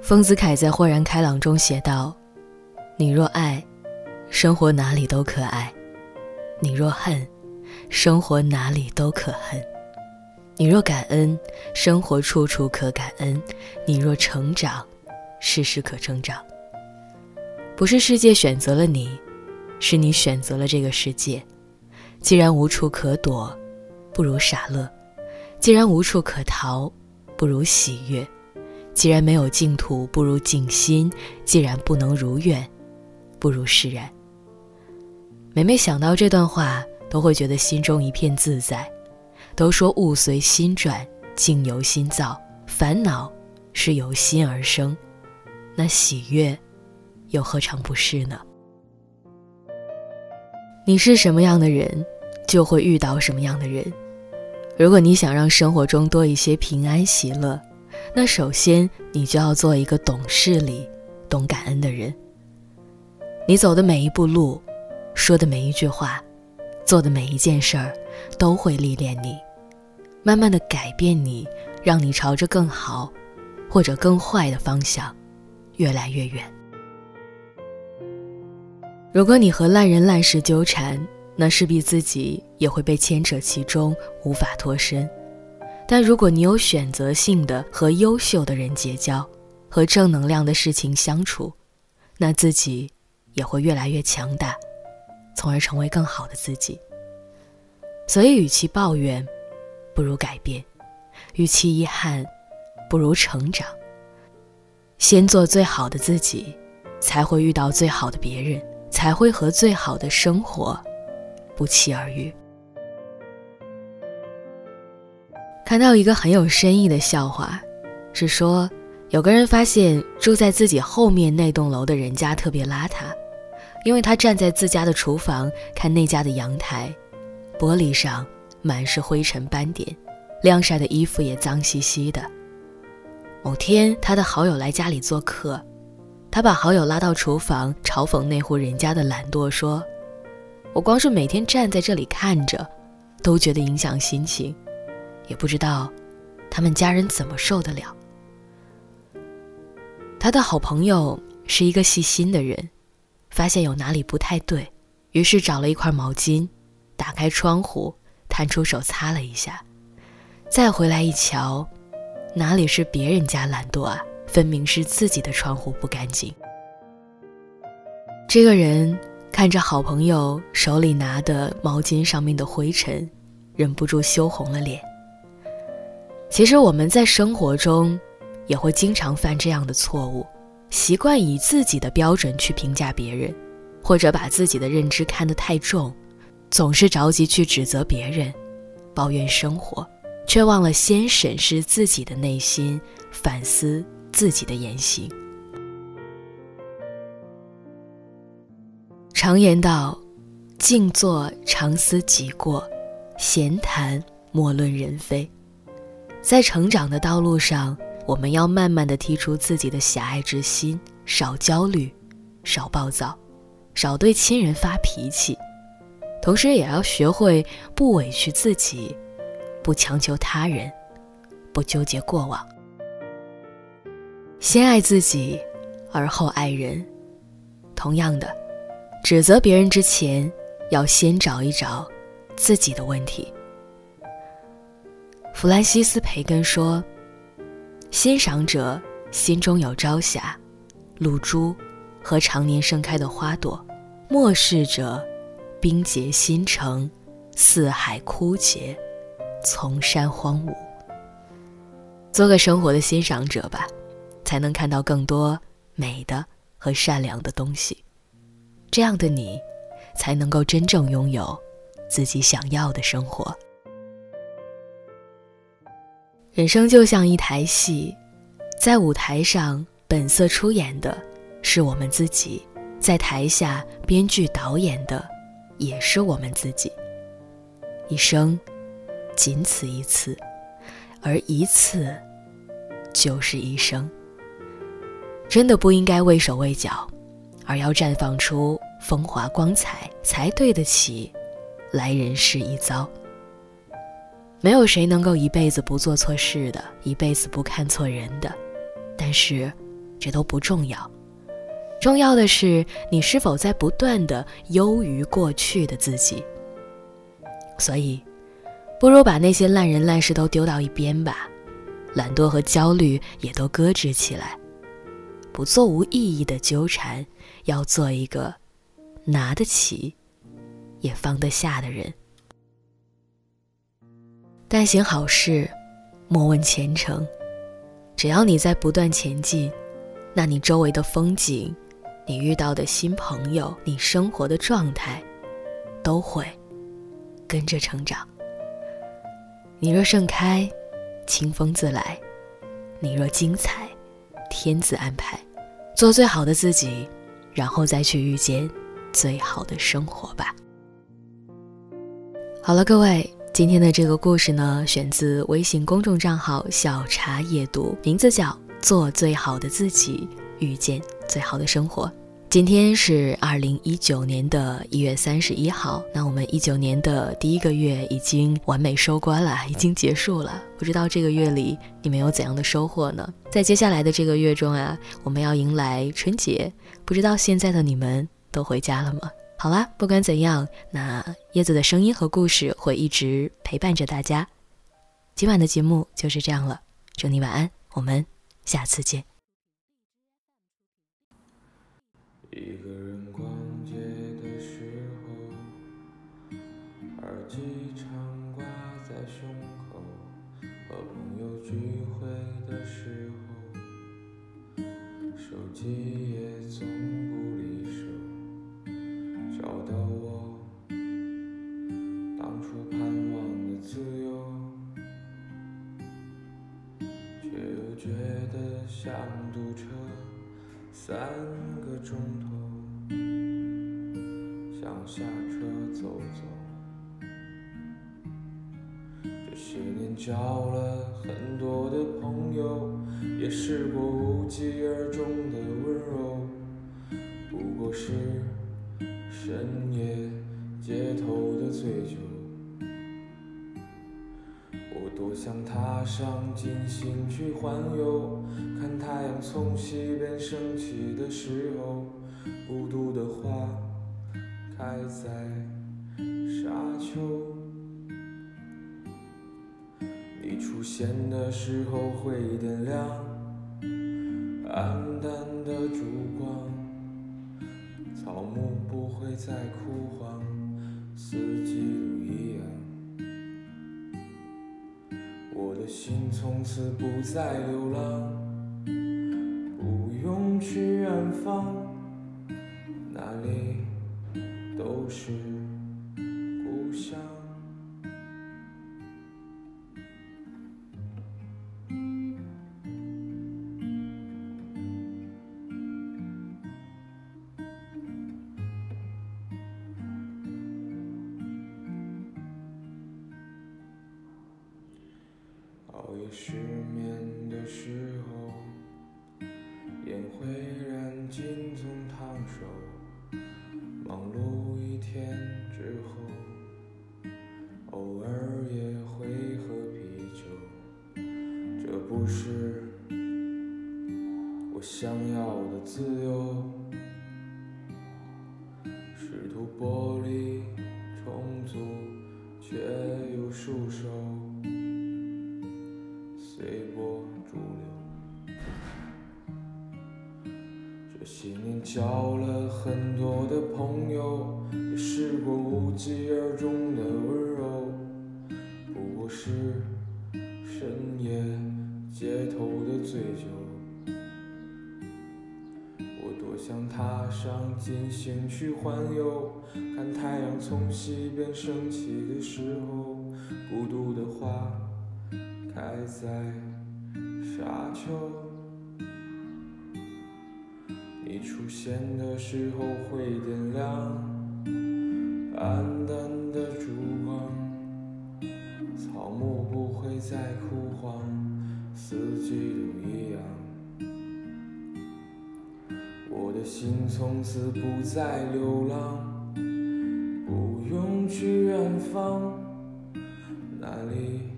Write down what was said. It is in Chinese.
丰子恺在《豁然开朗》中写道：“你若爱，生活哪里都可爱；你若恨，生活哪里都可恨；你若感恩，生活处处可感恩；你若成长，事事可成长。不是世界选择了你，是你选择了这个世界。既然无处可躲，不如傻乐；既然无处可逃，不如喜悦；既然没有净土，不如静心；既然不能如愿，不如释然。每每想到这段话，都会觉得心中一片自在。都说物随心转，境由心造，烦恼是由心而生，那喜悦又何尝不是呢？你是什么样的人，就会遇到什么样的人。如果你想让生活中多一些平安喜乐，那首先你就要做一个懂事理、懂感恩的人。你走的每一步路，说的每一句话，做的每一件事儿，都会历练你，慢慢的改变你，让你朝着更好，或者更坏的方向，越来越远。如果你和烂人烂事纠缠，那势必自己也会被牵扯其中，无法脱身。但如果你有选择性的和优秀的人结交，和正能量的事情相处，那自己也会越来越强大，从而成为更好的自己。所以，与其抱怨，不如改变；与其遗憾，不如成长。先做最好的自己，才会遇到最好的别人，才会和最好的生活。不期而遇。看到一个很有深意的笑话，是说有个人发现住在自己后面那栋楼的人家特别邋遢，因为他站在自家的厨房看那家的阳台，玻璃上满是灰尘斑点，晾晒的衣服也脏兮兮的。某天，他的好友来家里做客，他把好友拉到厨房嘲讽那户人家的懒惰，说。我光是每天站在这里看着，都觉得影响心情，也不知道他们家人怎么受得了。他的好朋友是一个细心的人，发现有哪里不太对，于是找了一块毛巾，打开窗户，探出手擦了一下，再回来一瞧，哪里是别人家懒惰啊，分明是自己的窗户不干净。这个人。看着好朋友手里拿的毛巾上面的灰尘，忍不住羞红了脸。其实我们在生活中，也会经常犯这样的错误，习惯以自己的标准去评价别人，或者把自己的认知看得太重，总是着急去指责别人，抱怨生活，却忘了先审视自己的内心，反思自己的言行。常言道：“静坐常思己过，闲谈莫论人非。”在成长的道路上，我们要慢慢的剔除自己的狭隘之心，少焦虑，少暴躁，少对亲人发脾气，同时也要学会不委屈自己，不强求他人，不纠结过往。先爱自己，而后爱人。同样的。指责别人之前，要先找一找自己的问题。弗兰西斯·培根说：“欣赏者心中有朝霞、露珠和常年盛开的花朵；漠视者，冰结心城，四海枯竭，丛山荒芜。”做个生活的欣赏者吧，才能看到更多美的和善良的东西。这样的你，才能够真正拥有自己想要的生活。人生就像一台戏，在舞台上本色出演的是我们自己，在台下编剧导演的也是我们自己。一生仅此一次，而一次就是一生。真的不应该畏手畏脚。而要绽放出风华光彩，才对得起来人世一遭。没有谁能够一辈子不做错事的，一辈子不看错人的。但是，这都不重要。重要的是，你是否在不断的优于过去的自己。所以，不如把那些烂人烂事都丢到一边吧，懒惰和焦虑也都搁置起来，不做无意义的纠缠，要做一个拿得起也放得下的人。但行好事，莫问前程。只要你在不断前进，那你周围的风景。你遇到的新朋友，你生活的状态，都会跟着成长。你若盛开，清风自来；你若精彩，天自安排。做最好的自己，然后再去遇见最好的生活吧。好了，各位，今天的这个故事呢，选自微信公众账号“小茶夜读”，名字叫《做最好的自己》。遇见最好的生活。今天是二零一九年的一月三十一号，那我们一九年的第一个月已经完美收官了，已经结束了。不知道这个月里你们有怎样的收获呢？在接下来的这个月中啊，我们要迎来春节，不知道现在的你们都回家了吗？好啦，不管怎样，那叶子的声音和故事会一直陪伴着大家。今晚的节目就是这样了，祝你晚安，我们下次见。一个人逛街的时候，耳机常挂在胸口；和朋友聚会的时候，手机也总不。找到我当初盼望的自由，却又觉得像堵车。三个钟头，想下车走走。这些年交了很多的朋友，也试过无疾而终的温柔，不过是深夜街头的醉酒。我多想踏上金星去环游，看太阳从西边升起的时候，孤独的花开在沙丘。你出现的时候会点亮暗淡会再枯黄，四季如一样。我的心从此不再流浪，不用去远方，哪里都是失眠的时候，烟灰燃尽总烫手。忙碌一天之后，偶尔也会喝啤酒。这不是我想要的自由，试图剥离重组，却又束手。交了很多的朋友，也试过无疾而终的温柔，不过是深夜街头的醉酒。我多想踏上金星去环游，看太阳从西边升起的时候，孤独的花。开在沙丘，你出现的时候会点亮暗淡的烛光，草木不会再枯黄，四季都一样。我的心从此不再流浪，不用去远方，那里。